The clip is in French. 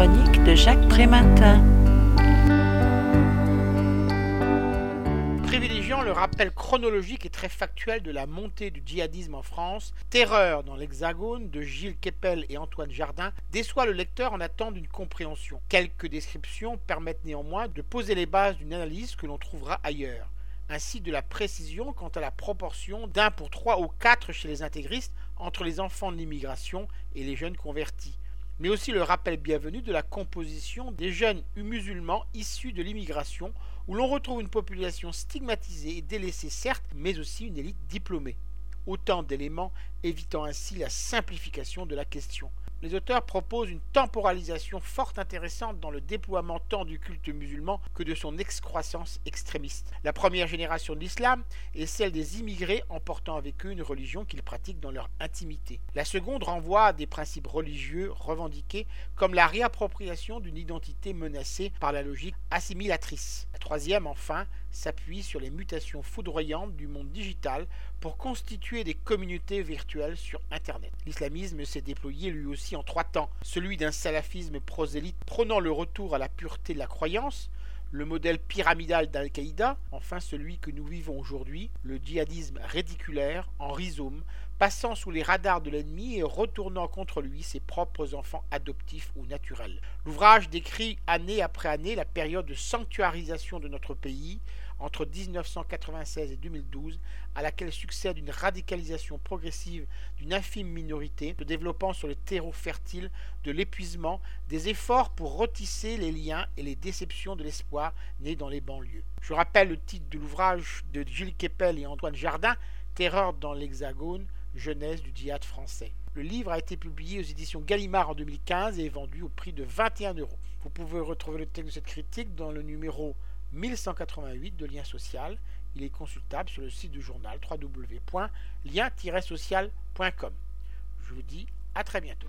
chronique de Jacques Prématin. Privilégiant le rappel chronologique et très factuel de la montée du djihadisme en France, Terreur dans l'Hexagone de Gilles Kepel et Antoine Jardin déçoit le lecteur en attendant d'une compréhension. Quelques descriptions permettent néanmoins de poser les bases d'une analyse que l'on trouvera ailleurs ainsi de la précision quant à la proportion d'un pour trois ou quatre chez les intégristes entre les enfants de l'immigration et les jeunes convertis, mais aussi le rappel bienvenu de la composition des jeunes musulmans issus de l'immigration, où l'on retrouve une population stigmatisée et délaissée certes, mais aussi une élite diplômée. Autant d'éléments évitant ainsi la simplification de la question les auteurs proposent une temporalisation fort intéressante dans le déploiement tant du culte musulman que de son excroissance extrémiste. La première génération de l'islam est celle des immigrés emportant avec eux une religion qu'ils pratiquent dans leur intimité. La seconde renvoie à des principes religieux revendiqués comme la réappropriation d'une identité menacée par la logique assimilatrice. La troisième, enfin, s'appuie sur les mutations foudroyantes du monde digital pour constituer des communautés virtuelles sur Internet. L'islamisme s'est déployé lui aussi en trois temps. Celui d'un salafisme prosélyte prônant le retour à la pureté de la croyance, le modèle pyramidal d'Al-Qaïda, enfin celui que nous vivons aujourd'hui, le djihadisme rédiculaire, en rhizome, passant sous les radars de l'ennemi et retournant contre lui ses propres enfants adoptifs ou naturels. L'ouvrage décrit année après année la période de sanctuarisation de notre pays entre 1996 et 2012, à laquelle succède une radicalisation progressive d'une infime minorité, se développant sur le terreau fertile de l'épuisement, des efforts pour retisser les liens et les déceptions de l'espoir né dans les banlieues. Je rappelle le titre de l'ouvrage de Gilles Kepel et Antoine Jardin, Terreur dans l'Hexagone, jeunesse du djihad français. Le livre a été publié aux éditions Gallimard en 2015 et est vendu au prix de 21 euros. Vous pouvez retrouver le texte de cette critique dans le numéro 1188 de Lien Social. Il est consultable sur le site du journal www.lien-social.com. Je vous dis à très bientôt.